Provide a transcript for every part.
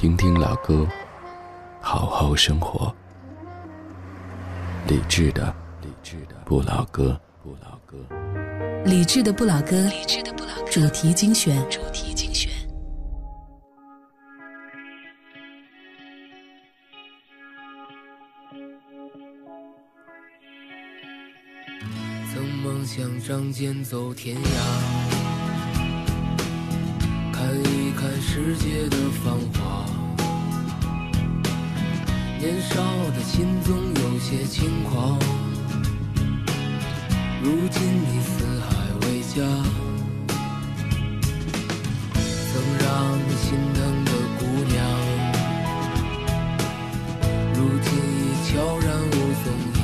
听听老歌，好好生活。理智的，理智的不老歌，不老歌。理智的不老歌，理智的不老歌。主题精选，主题精选。曾梦想仗剑走天涯。世界的繁华，年少的心总有些轻狂。如今你四海为家，曾让你心疼的姑娘，如今已悄然无踪影。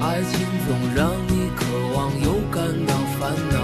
爱情总让你渴望又感到烦恼。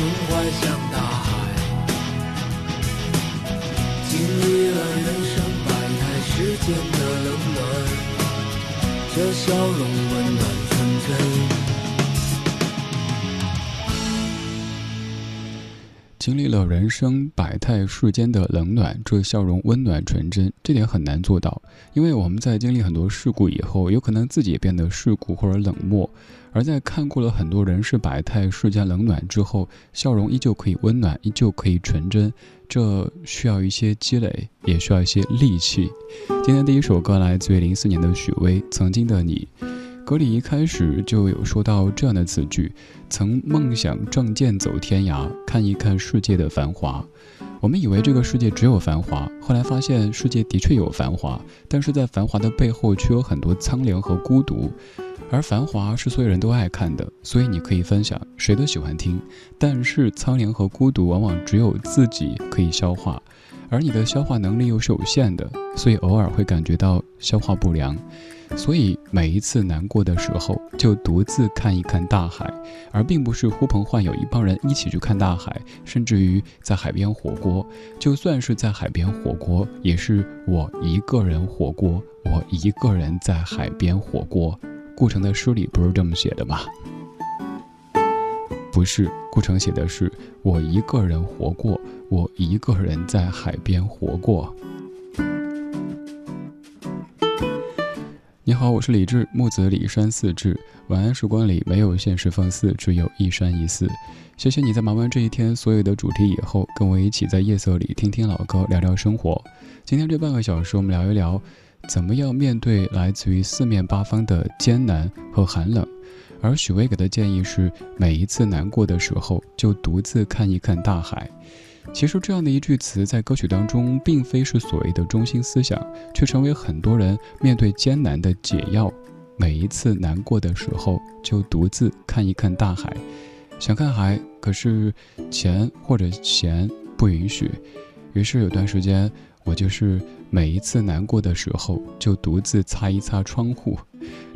胸怀像大海，经历了人生百态世间的冷暖，这笑容温暖纯真。经历了人生百态世间的冷暖，这笑容温暖纯真，这点很难做到。因为我们在经历很多事故以后，有可能自己也变得世故或者冷漠；而在看过了很多人世百态世间冷暖之后，笑容依旧可以温暖，依旧可以纯真。这需要一些积累，也需要一些力气。今天第一首歌来自于零四年的许巍，《曾经的你》。歌里一开始就有说到这样的词句：“曾梦想仗剑走天涯，看一看世界的繁华。”我们以为这个世界只有繁华，后来发现世界的确有繁华，但是在繁华的背后却有很多苍凉和孤独。而繁华是所有人都爱看的，所以你可以分享，谁都喜欢听。但是苍凉和孤独往往只有自己可以消化，而你的消化能力又是有限的，所以偶尔会感觉到消化不良。所以每一次难过的时候，就独自看一看大海，而并不是呼朋唤友一帮人一起去看大海，甚至于在海边火锅。就算是在海边火锅，也是我一个人火锅，我一个人在海边火锅。顾城的诗里不是这么写的吗？不是，顾城写的是我一个人活过，我一个人在海边活过。你好，我是李志，木子李山四志。晚安时光里没有现实放肆，只有一山一寺。谢谢你在忙完这一天所有的主题以后，跟我一起在夜色里听听老歌，聊聊生活。今天这半个小时，我们聊一聊怎么样面对来自于四面八方的艰难和寒冷。而许巍给的建议是，每一次难过的时候，就独自看一看大海。其实这样的一句词在歌曲当中，并非是所谓的中心思想，却成为很多人面对艰难的解药。每一次难过的时候，就独自看一看大海。想看海，可是钱或者闲不允许。于是有段时间，我就是每一次难过的时候，就独自擦一擦窗户。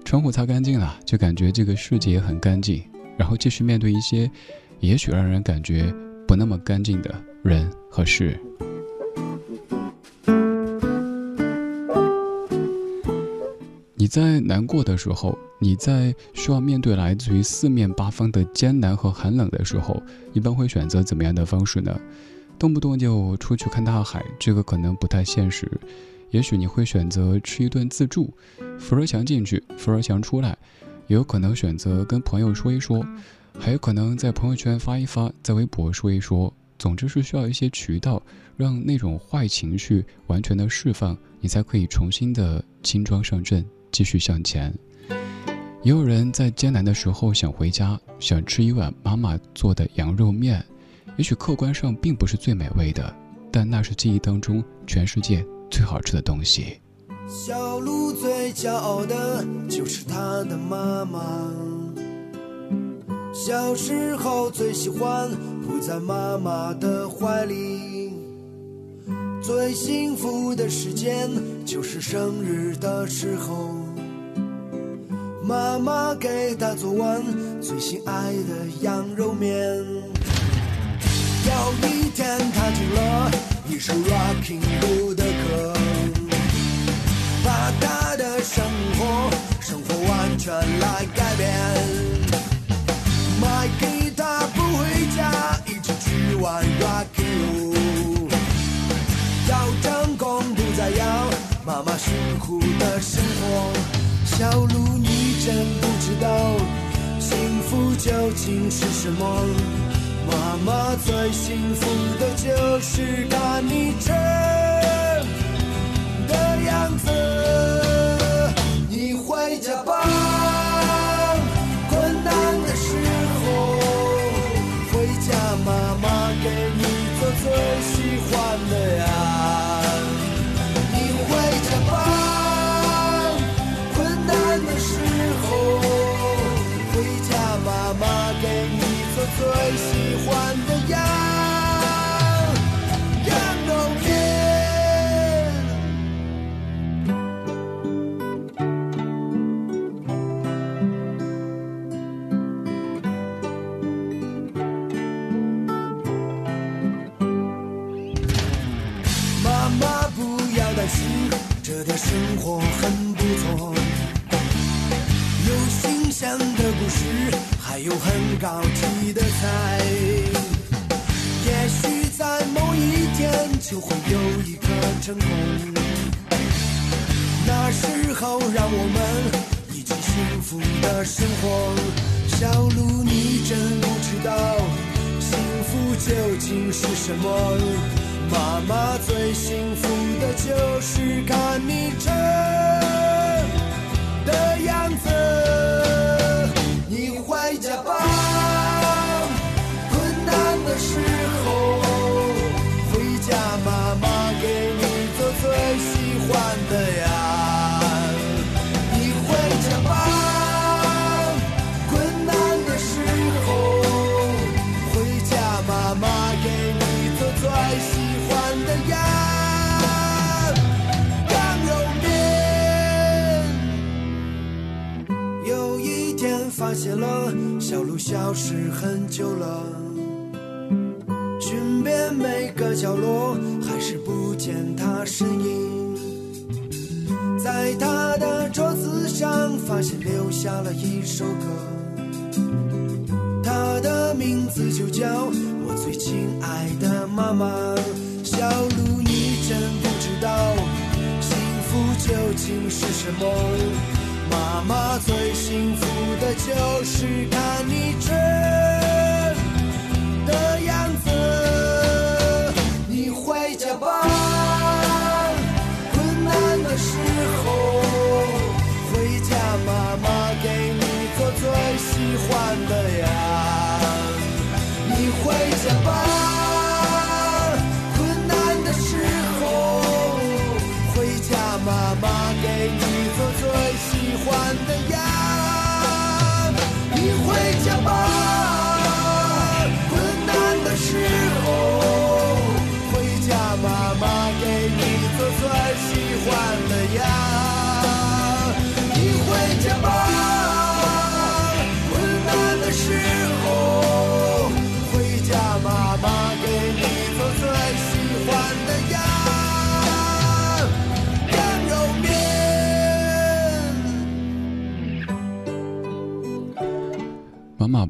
窗户擦干净了，就感觉这个世界很干净，然后继续面对一些，也许让人感觉不那么干净的。人和事。你在难过的时候，你在需要面对来自于四面八方的艰难和寒冷的时候，一般会选择怎么样的方式呢？动不动就出去看大海，这个可能不太现实。也许你会选择吃一顿自助，扶着墙进去，扶着墙出来。也有可能选择跟朋友说一说，还有可能在朋友圈发一发，在微博说一说。总之是需要一些渠道，让那种坏情绪完全的释放，你才可以重新的轻装上阵，继续向前。也有人在艰难的时候想回家，想吃一碗妈妈做的羊肉面，也许客观上并不是最美味的，但那是记忆当中全世界最好吃的东西。小鹿最骄傲的就是它的妈妈。小时候最喜欢扑在妈妈的怀里，最幸福的时间就是生日的时候，妈妈给他做完最心爱的羊肉面。有一天他听了一首 Rocking Bull 的歌，把他的生活生活完全来改变。买给他不回家，一起去玩 Rocking Roll。要成功不再要妈妈辛苦的生活。小鹿，你真不知道幸福究竟是什么。妈妈最幸福的就是看你吃的样子。你回家吧。最喜欢的什么。妈妈最幸福的就是看你消失很久了，寻遍每个角落，还是不见她身影。在他的桌子上发现留下了一首歌，他的名字就叫我最亲爱的妈妈。小鹿，你真不知道幸福究竟是什么。妈妈最幸福的就是看你吃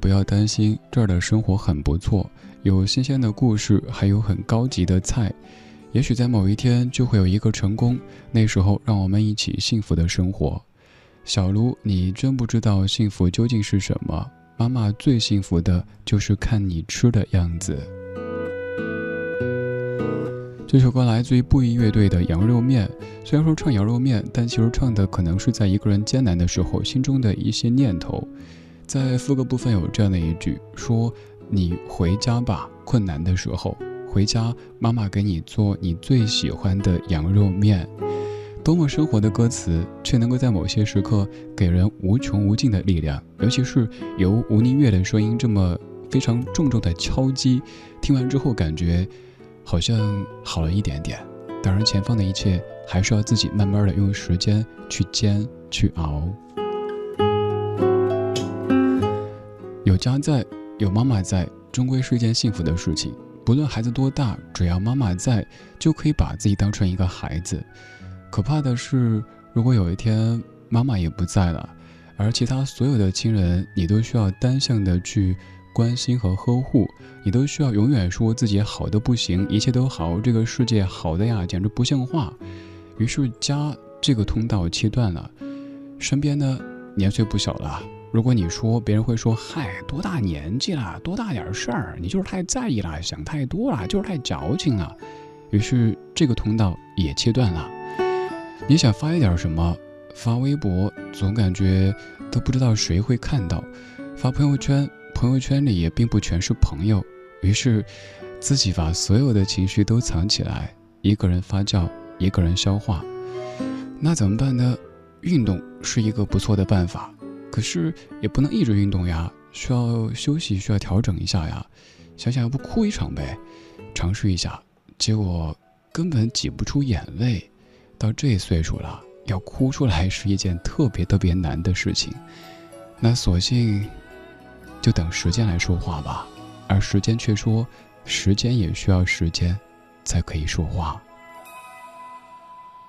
不要担心，这儿的生活很不错，有新鲜的故事，还有很高级的菜。也许在某一天就会有一个成功，那时候让我们一起幸福的生活。小卢，你真不知道幸福究竟是什么。妈妈最幸福的就是看你吃的样子。这首歌来自于布衣乐队的《羊肉面》，虽然说唱羊肉面，但其实唱的可能是在一个人艰难的时候心中的一些念头。在副歌部分有这样的一句，说：“你回家吧，困难的时候回家，妈妈给你做你最喜欢的羊肉面。”多么生活的歌词，却能够在某些时刻给人无穷无尽的力量。尤其是由吴宁月的声音这么非常重重的敲击，听完之后感觉好像好了一点点。当然，前方的一切还是要自己慢慢的用时间去煎去熬。有家在，有妈妈在，终归是一件幸福的事情。不论孩子多大，只要妈妈在，就可以把自己当成一个孩子。可怕的是，如果有一天妈妈也不在了，而其他所有的亲人，你都需要单向的去关心和呵护，你都需要永远说自己好的不行，一切都好，这个世界好的呀，简直不像话。于是家这个通道切断了，身边呢年岁不小了。如果你说，别人会说：“嗨，多大年纪了，多大点事儿，你就是太在意了，想太多了，就是太矫情了。”于是这个通道也切断了。你想发一点什么，发微博总感觉都不知道谁会看到，发朋友圈，朋友圈里也并不全是朋友，于是自己把所有的情绪都藏起来，一个人发酵，一个人消化。那怎么办呢？运动是一个不错的办法，可是也不能一直运动呀，需要休息，需要调整一下呀。想想要不哭一场呗，尝试一下，结果根本挤不出眼泪。到这岁数了，要哭出来是一件特别特别难的事情。那索性就等时间来说话吧，而时间却说，时间也需要时间才可以说话。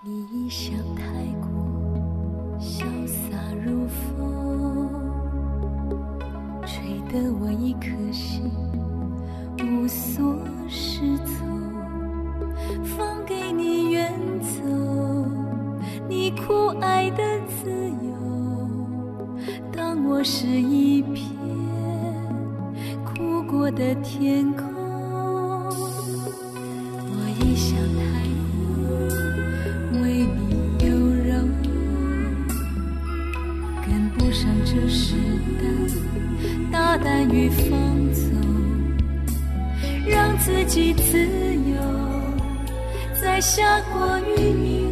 你像太过潇洒的我一颗心无所适从放给你远走你酷爱的自由当我是一片哭过的天空。代大胆与放纵，让自己自由，在下过雨。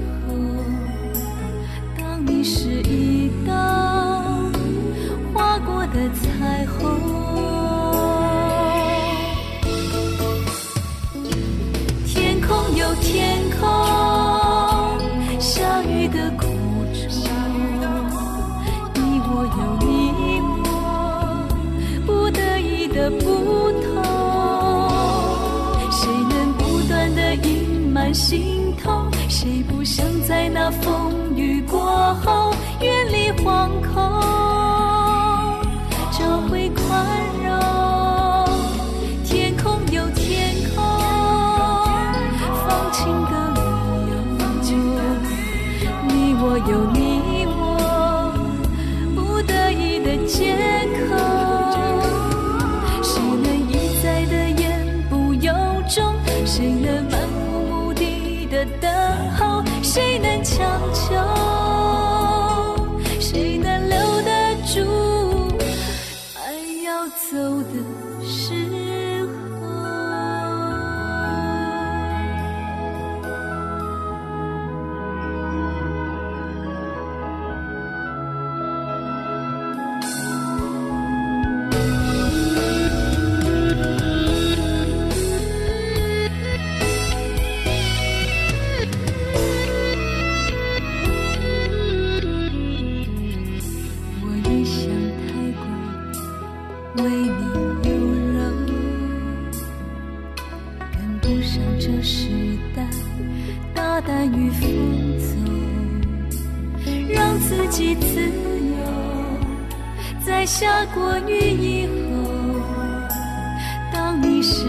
惶恐跟不上这时代大胆与放纵，让自己自由，在下过雨以后，当你是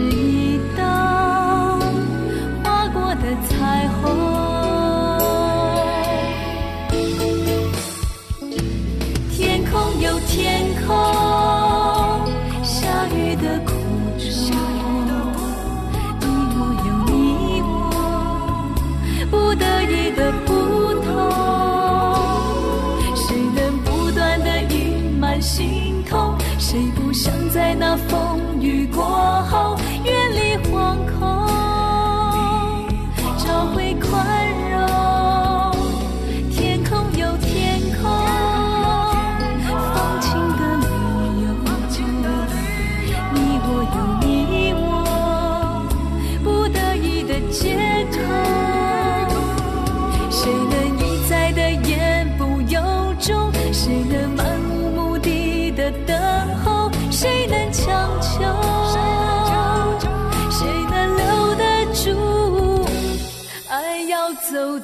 在那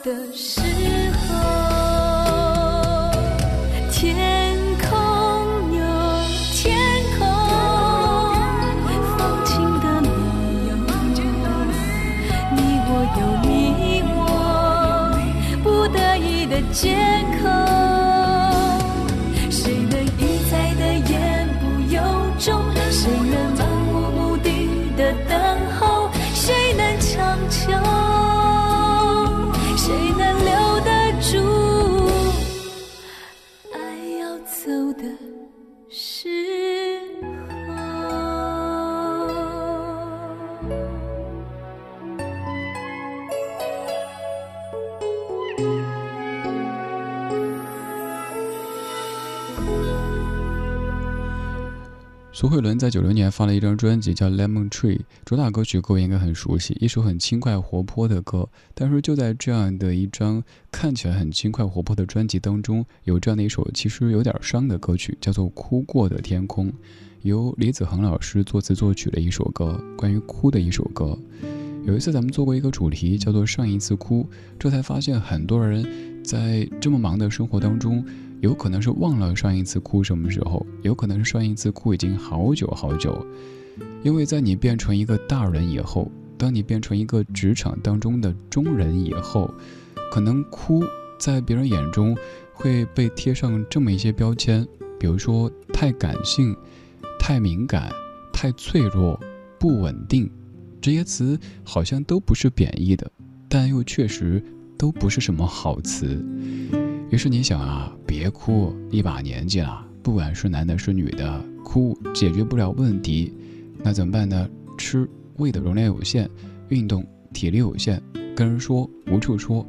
的时候？天空有天空，放晴的理由。你我有你我，不得已的借口。苏慧伦在九六年发了一张专辑叫《Lemon Tree》，主打歌曲各位应该很熟悉，一首很轻快活泼的歌。但是就在这样的一张看起来很轻快活泼的专辑当中，有这样的一首其实有点伤的歌曲，叫做《哭过的天空》，由李子恒老师作词作曲的一首歌，关于哭的一首歌。有一次咱们做过一个主题，叫做“上一次哭”，这才发现很多人在这么忙的生活当中。有可能是忘了上一次哭什么时候，有可能是上一次哭已经好久好久，因为在你变成一个大人以后，当你变成一个职场当中的中人以后，可能哭在别人眼中会被贴上这么一些标签，比如说太感性、太敏感、太脆弱、不稳定，这些词好像都不是贬义的，但又确实都不是什么好词。于是你想啊，别哭，一把年纪了，不管是男的是女的，哭解决不了问题，那怎么办呢？吃胃的容量有限，运动体力有限，跟人说无处说，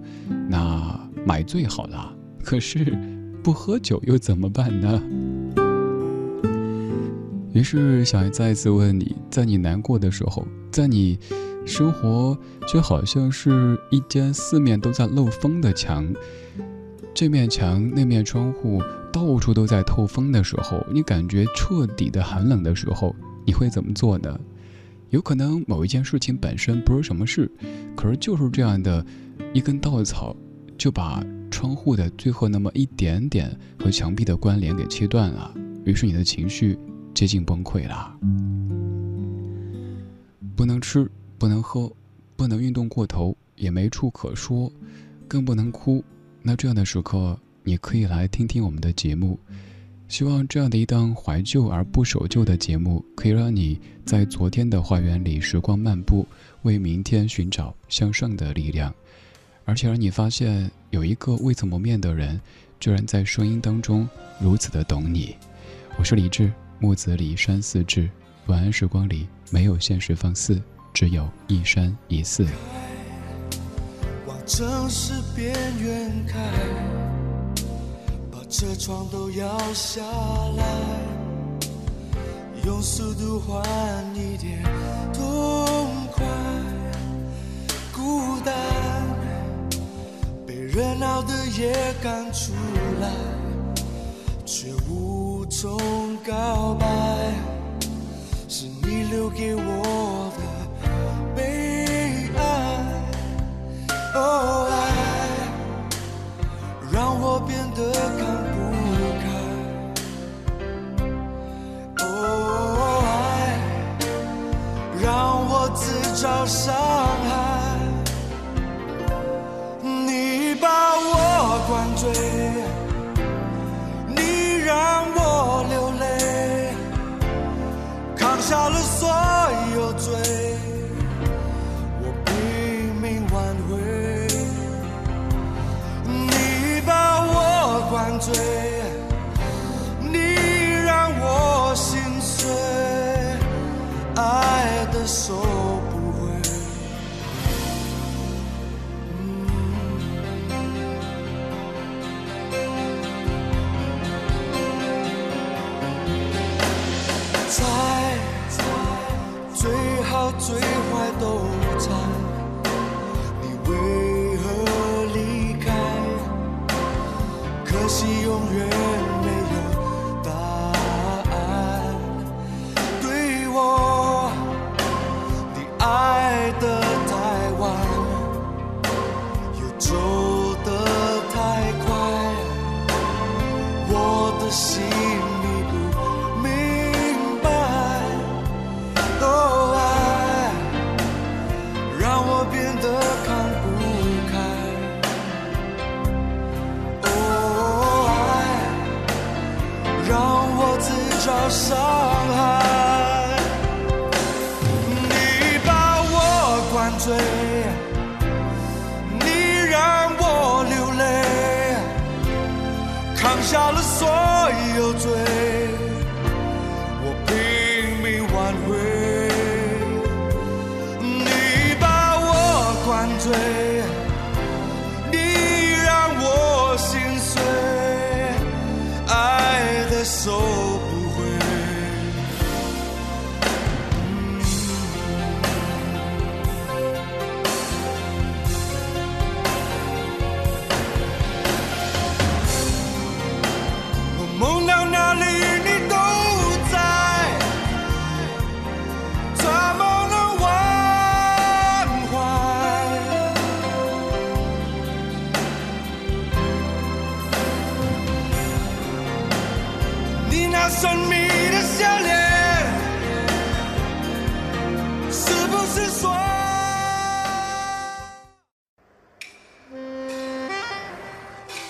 那买最好了。可是不喝酒又怎么办呢？于是小爱再次问你，在你难过的时候，在你生活却好像是一间四面都在漏风的墙。这面墙、那面窗户到处都在透风的时候，你感觉彻底的寒冷的时候，你会怎么做呢？有可能某一件事情本身不是什么事，可是就是这样的一根稻草，就把窗户的最后那么一点点和墙壁的关联给切断了，于是你的情绪接近崩溃了。不能吃，不能喝，不能运动过头，也没处可说，更不能哭。那这样的时刻，你可以来听听我们的节目。希望这样的一档怀旧而不守旧的节目，可以让你在昨天的花园里时光漫步，为明天寻找向上的力量，而且让你发现有一个未曾谋面的人，居然在声音当中如此的懂你。我是李志，木子李山寺志。晚安时光里没有现实放肆，只有一山一寺。城市边缘开，把车窗都摇下来，用速度换一点痛快。孤单被热闹的夜赶出来，却无从告白，是你留给我我变得看不开。哦，爱让我自找伤你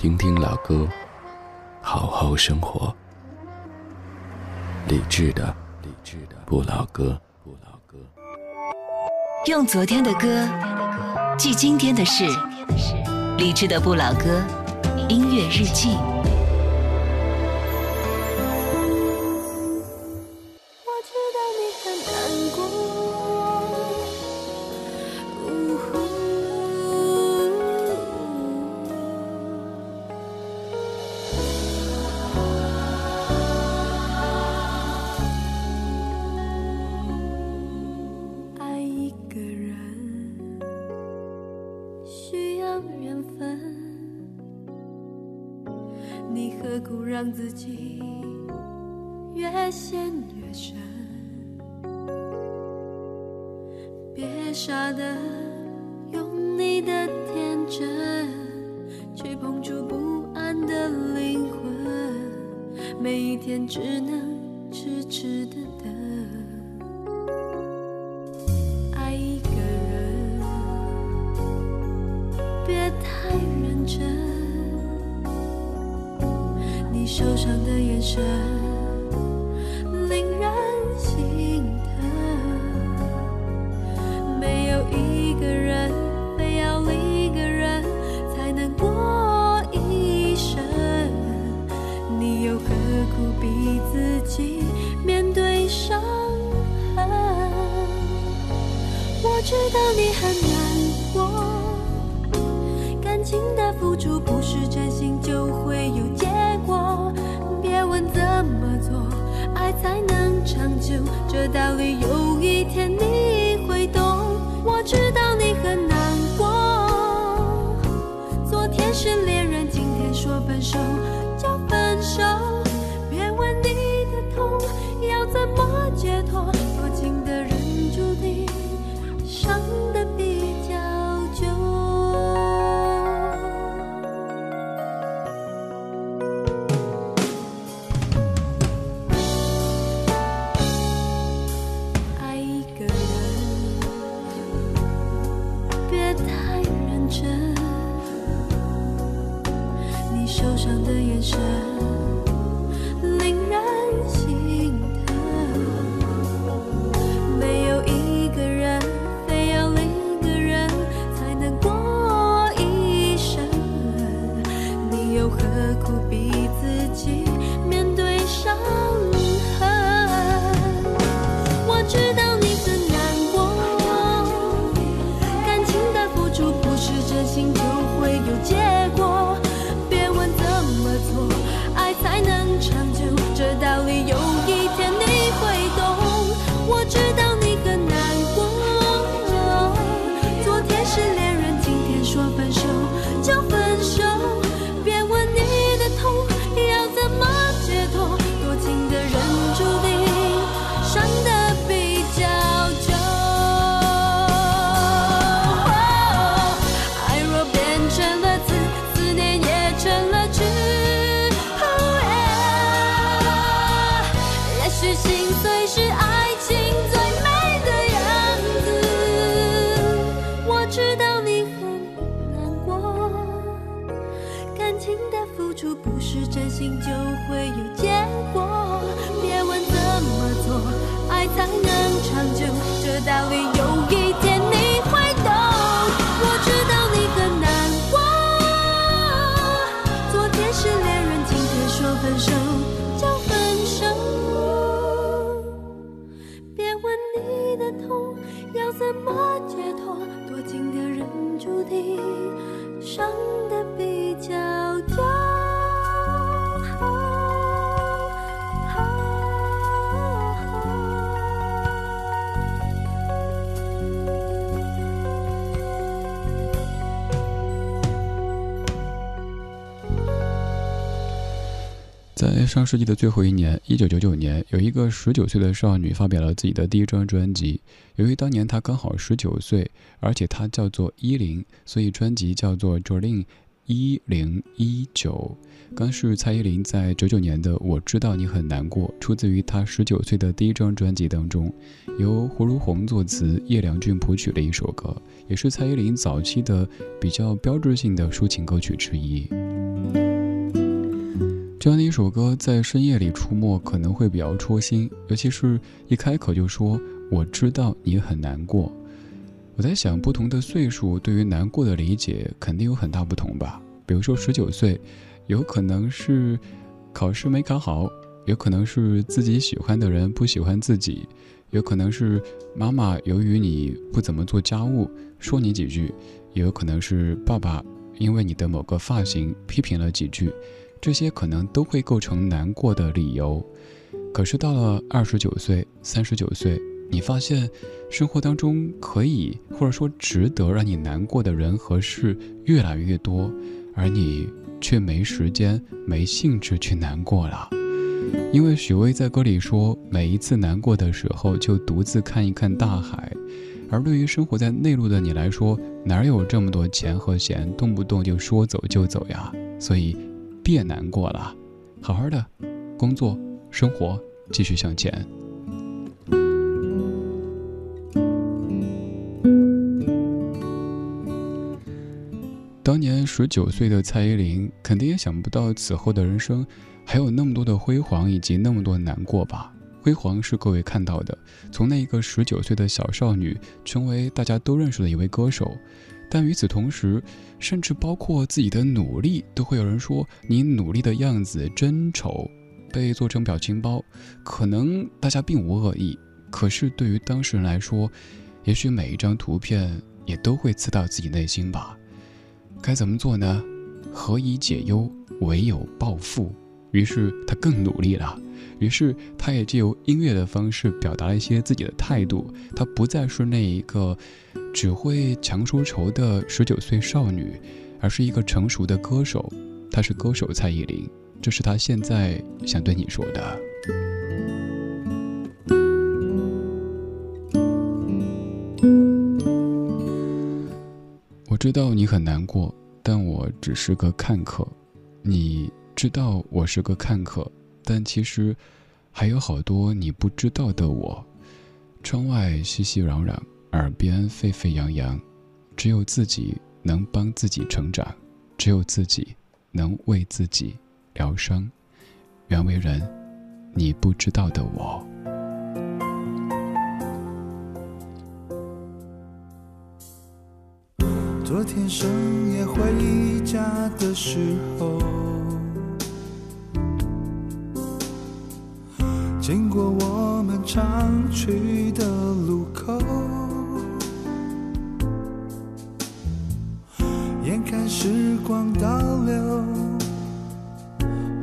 听听老歌，好好生活。理智的，理智的不老歌，不老歌。用昨天的歌记今天的事，理智的不老歌。音乐日记。每一天只能痴痴的要怎么解脱？多情的人注定伤得比较上世纪的最后一年，一九九九年，有一个十九岁的少女发表了自己的第一张专辑。由于当年她刚好十九岁，而且她叫做一零，所以专辑叫做《Jolin 一零一九》。刚是蔡依林在九九年的《我知道你很难过》，出自于她十九岁的第一张专辑当中，由胡如红作词，叶良俊谱曲的一首歌，也是蔡依林早期的比较标志性的抒情歌曲之一。这样的一首歌在深夜里出没可能会比较戳心，尤其是一开口就说“我知道你很难过”。我在想，不同的岁数对于难过的理解肯定有很大不同吧。比如说十九岁，有可能是考试没考好，有可能是自己喜欢的人不喜欢自己，有可能是妈妈由于你不怎么做家务说你几句，也有可能是爸爸因为你的某个发型批评了几句。这些可能都会构成难过的理由，可是到了二十九岁、三十九岁，你发现生活当中可以或者说值得让你难过的人和事越来越多，而你却没时间、没兴致去难过了。因为许巍在歌里说，每一次难过的时候，就独自看一看大海。而对于生活在内陆的你来说，哪有这么多钱和闲，动不动就说走就走呀？所以。别难过了，好好的工作生活，继续向前。当年十九岁的蔡依林，肯定也想不到此后的人生还有那么多的辉煌，以及那么多难过吧？辉煌是各位看到的，从那一个十九岁的小少女，成为大家都认识的一位歌手。但与此同时，甚至包括自己的努力，都会有人说你努力的样子真丑，被做成表情包。可能大家并无恶意，可是对于当事人来说，也许每一张图片也都会刺到自己内心吧。该怎么做呢？何以解忧，唯有暴富。于是他更努力了。于是，他也借由音乐的方式表达了一些自己的态度。他不再是那一个只会强说愁的十九岁少女，而是一个成熟的歌手。她是歌手蔡依林，这是她现在想对你说的。我知道你很难过，但我只是个看客。你知道我是个看客。但其实，还有好多你不知道的我。窗外熙熙攘攘，耳边沸沸扬扬，只有自己能帮自己成长，只有自己能为自己疗伤。原为人，你不知道的我。昨天深夜回家的时候。经过我们常去的路口，看时光倒流，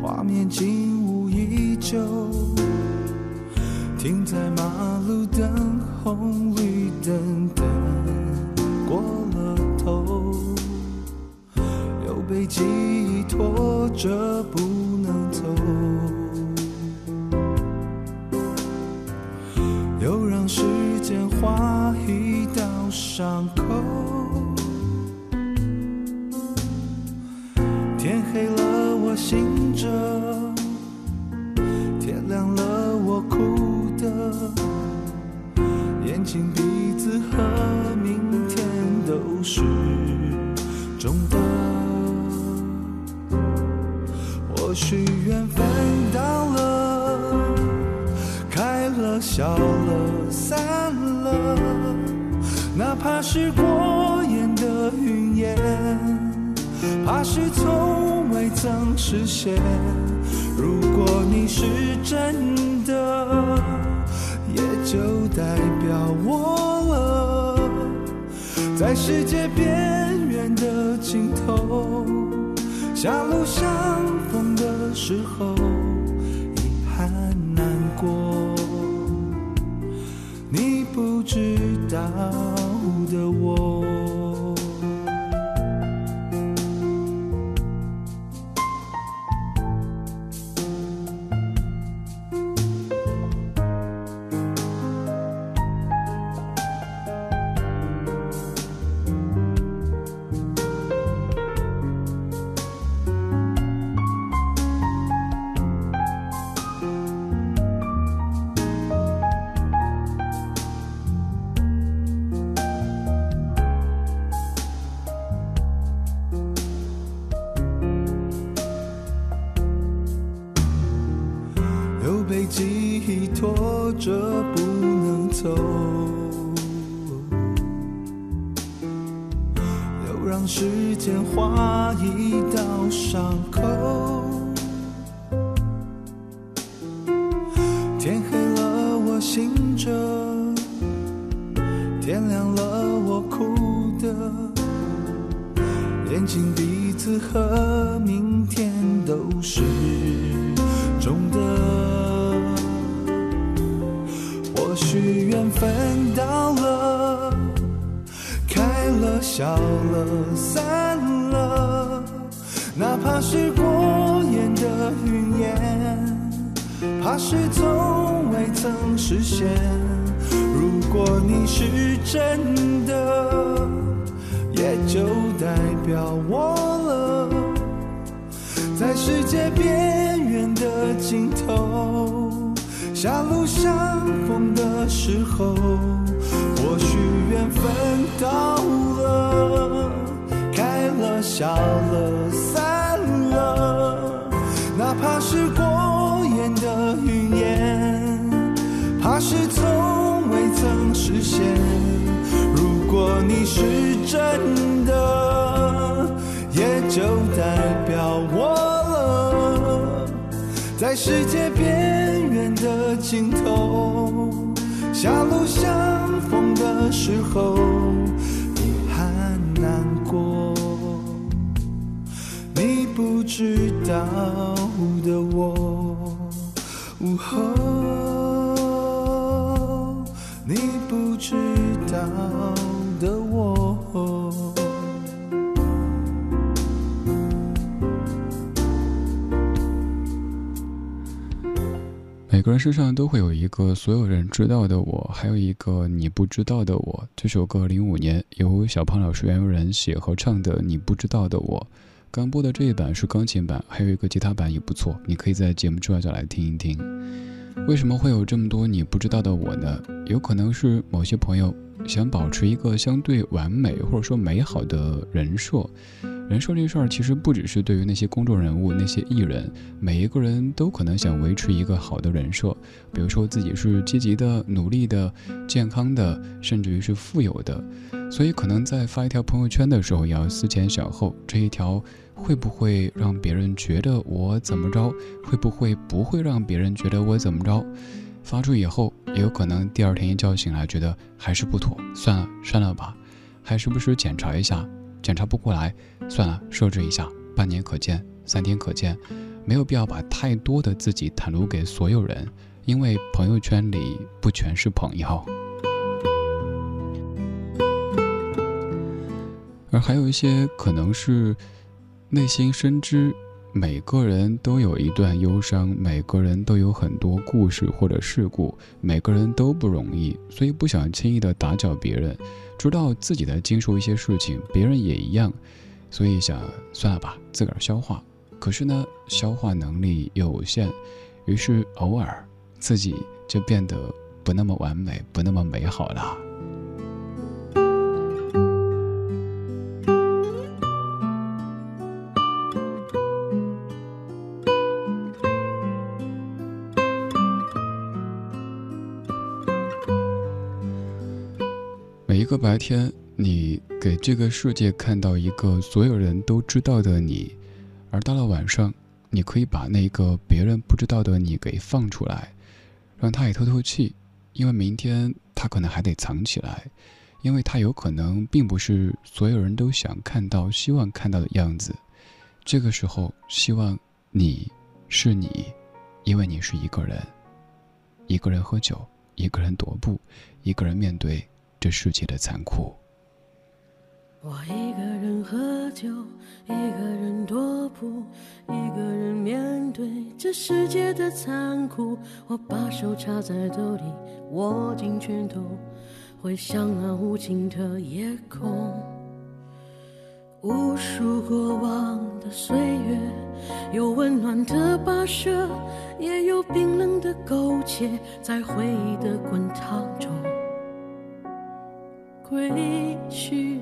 画面景物依旧，停在马路等红绿灯等过了头，又被记忆拖着不能走。又让时间划一道伤口，醒着，天亮了我哭的，眼睛鼻子和明天都是肿的，或许缘分到了，开了笑了散了。哪怕是过眼的云烟，怕是从未曾实现。如果你是真的，也就代表我了。在世界边缘的尽头，狭路相逢的时候，遗憾难过。你不知道的我。眼睛、鼻子和明天都是肿的。或许缘分到了，开了、笑了、散了，哪怕是过眼的云烟。怕是从未曾实现。如果你是真的，就代表我了。在世界边缘的尽头，狭路相逢的时候，或许缘分到了，开了，笑了，散了，哪怕是过眼的云烟，怕是从未曾实现。如果你是真的，也就代表我了。在世界边缘的尽头，狭路相逢的时候，你还难过。你不知道的我，午后，你每个人身上都会有一个所有人知道的我，还有一个你不知道的我。这首歌零五年由小胖老师原有人写和唱的《你不知道的我》，刚播的这一版是钢琴版，还有一个吉他版也不错，你可以在节目之外再来听一听。为什么会有这么多你不知道的我呢？有可能是某些朋友想保持一个相对完美或者说美好的人设。人设这事儿其实不只是对于那些公众人物、那些艺人，每一个人都可能想维持一个好的人设。比如说自己是积极的、努力的、健康的，甚至于是富有的。所以可能在发一条朋友圈的时候，也要思前想后，这一条会不会让别人觉得我怎么着？会不会不会让别人觉得我怎么着？发出以后，也有可能第二天一觉醒来，觉得还是不妥，算了，删了吧，还时不时检查一下。检查不过来，算了，设置一下，半年可见，三天可见，没有必要把太多的自己袒露给所有人，因为朋友圈里不全是朋友，而还有一些可能是内心深知，每个人都有一段忧伤，每个人都有很多故事或者事故，每个人都不容易，所以不想轻易的打搅别人。知道自己在经受一些事情，别人也一样，所以想算了吧，自个儿消化。可是呢，消化能力有限，于是偶尔自己就变得不那么完美，不那么美好了。每一个白天，你给这个世界看到一个所有人都知道的你，而到了晚上，你可以把那个别人不知道的你给放出来，让他也透透气，因为明天他可能还得藏起来，因为他有可能并不是所有人都想看到、希望看到的样子。这个时候，希望你是你，因为你是一个人，一个人喝酒，一个人踱步，一个人面对。这世界的残酷。我一个人喝酒，一个人踱步，一个人面对这世界的残酷。我把手插在兜里，握紧拳头，回想那无尽的夜空。无数过往的岁月，有温暖的跋涉，也有冰冷的苟且，在回忆的滚烫中。归去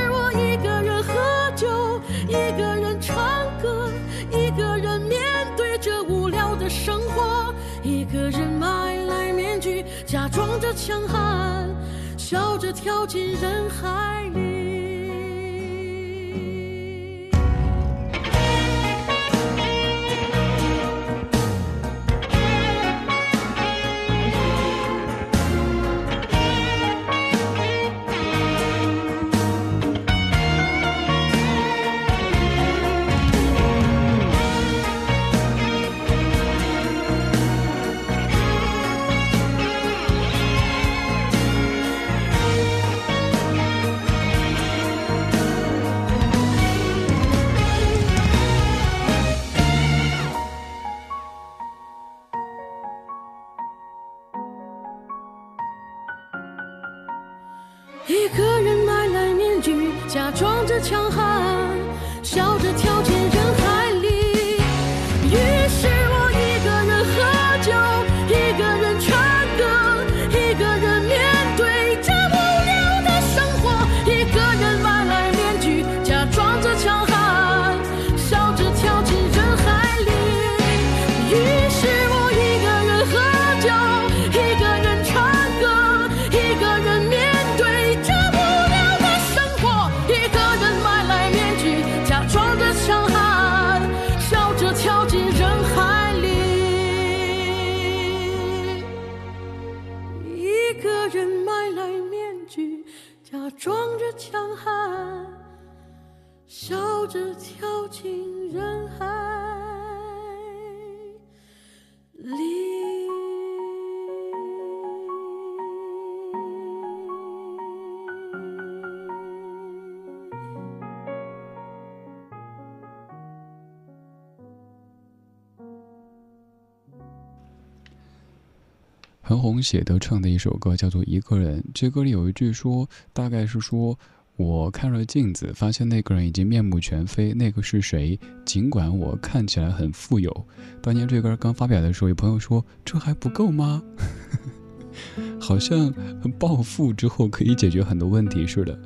强悍，笑着跳进人海里。陈红写的唱的一首歌叫做《一个人》，这歌里有一句说，大概是说。我看了镜子，发现那个人已经面目全非。那个是谁？尽管我看起来很富有。当年这歌刚发表的时候，有朋友说这还不够吗？好像暴富之后可以解决很多问题似的。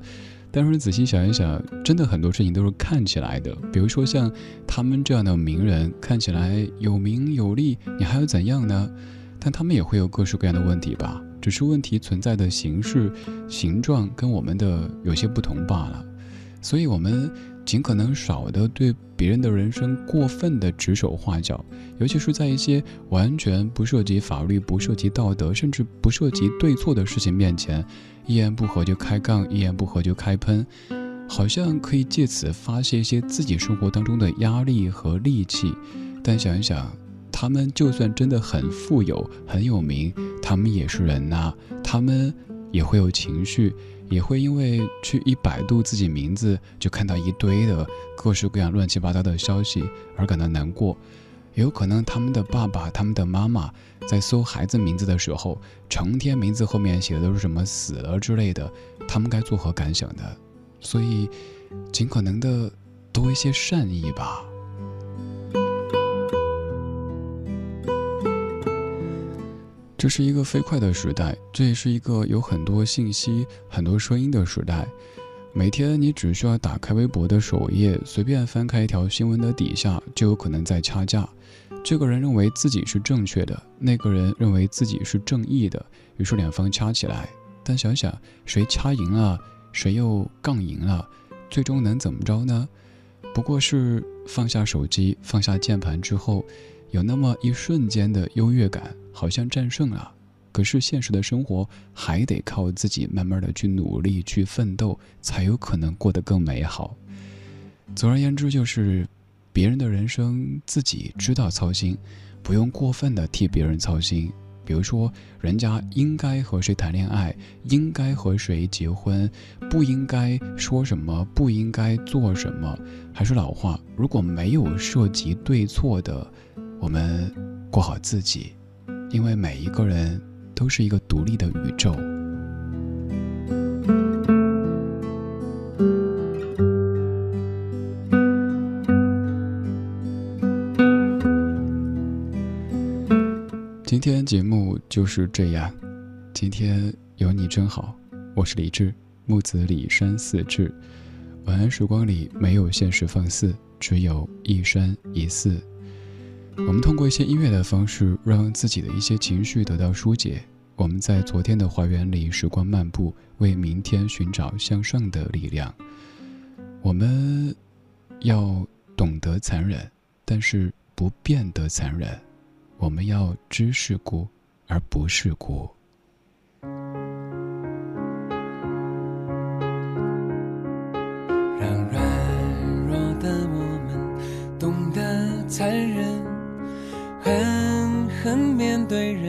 但是仔细想一想，真的很多事情都是看起来的。比如说像他们这样的名人，看起来有名有利，你还要怎样呢？但他们也会有各式各样的问题吧？只是问题存在的形式、形状跟我们的有些不同罢了。所以，我们尽可能少的对别人的人生过分的指手画脚，尤其是在一些完全不涉及法律、不涉及道德，甚至不涉及对错的事情面前，一言不合就开杠，一言不合就开喷，好像可以借此发泄一些自己生活当中的压力和戾气。但想一想，他们就算真的很富有、很有名，他们也是人呐、他们也会有情绪，也会因为去一百度自己名字就看到一堆的各式各样乱七八糟的消息而感到难过。也有可能他们的爸爸、他们的妈妈在搜孩子名字的时候，成天名字后面写的都是什么死了之类的，他们该作何感想呢？所以，尽可能的多一些善意吧。这是一个飞快的时代，这也是一个有很多信息、很多声音的时代。每天你只需要打开微博的首页，随便翻开一条新闻的底下，就有可能在掐架。这个人认为自己是正确的，那个人认为自己是正义的，于是两方掐起来。但想想谁掐赢了，谁又杠赢了，最终能怎么着呢？不过是放下手机，放下键盘之后，有那么一瞬间的优越感，好像战胜了。可是现实的生活还得靠自己慢慢的去努力去奋斗，才有可能过得更美好。总而言之，就是。别人的人生自己知道操心，不用过分的替别人操心。比如说，人家应该和谁谈恋爱，应该和谁结婚，不应该说什么，不应该做什么。还是老话，如果没有涉及对错的，我们过好自己，因为每一个人都是一个独立的宇宙。今天节目就是这样，今天有你真好，我是李志，木子李山四志。晚安时光里没有现实放肆，只有一山一寺。我们通过一些音乐的方式，让自己的一些情绪得到疏解。我们在昨天的花园里时光漫步，为明天寻找向上的力量。我们要懂得残忍，但是不变得残忍。我们要知世故，而不是故。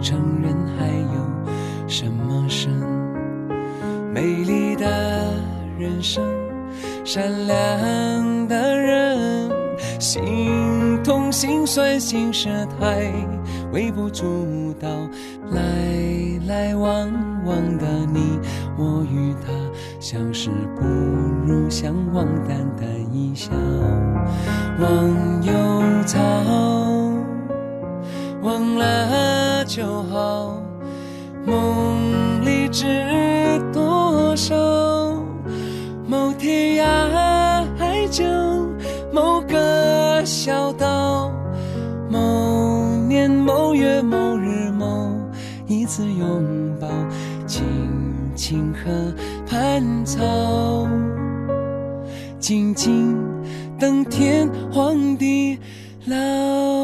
承认还有什么神？美丽的人生，善良的人，心。痛心酸心事太微不足道，来来往往的你我与他，相识不如相忘，淡淡一笑。忘忧草，忘了就好，梦里知多少？某天涯海角，某个小岛。某年某月某日某一次拥抱，青青河畔草，静静等天荒地老。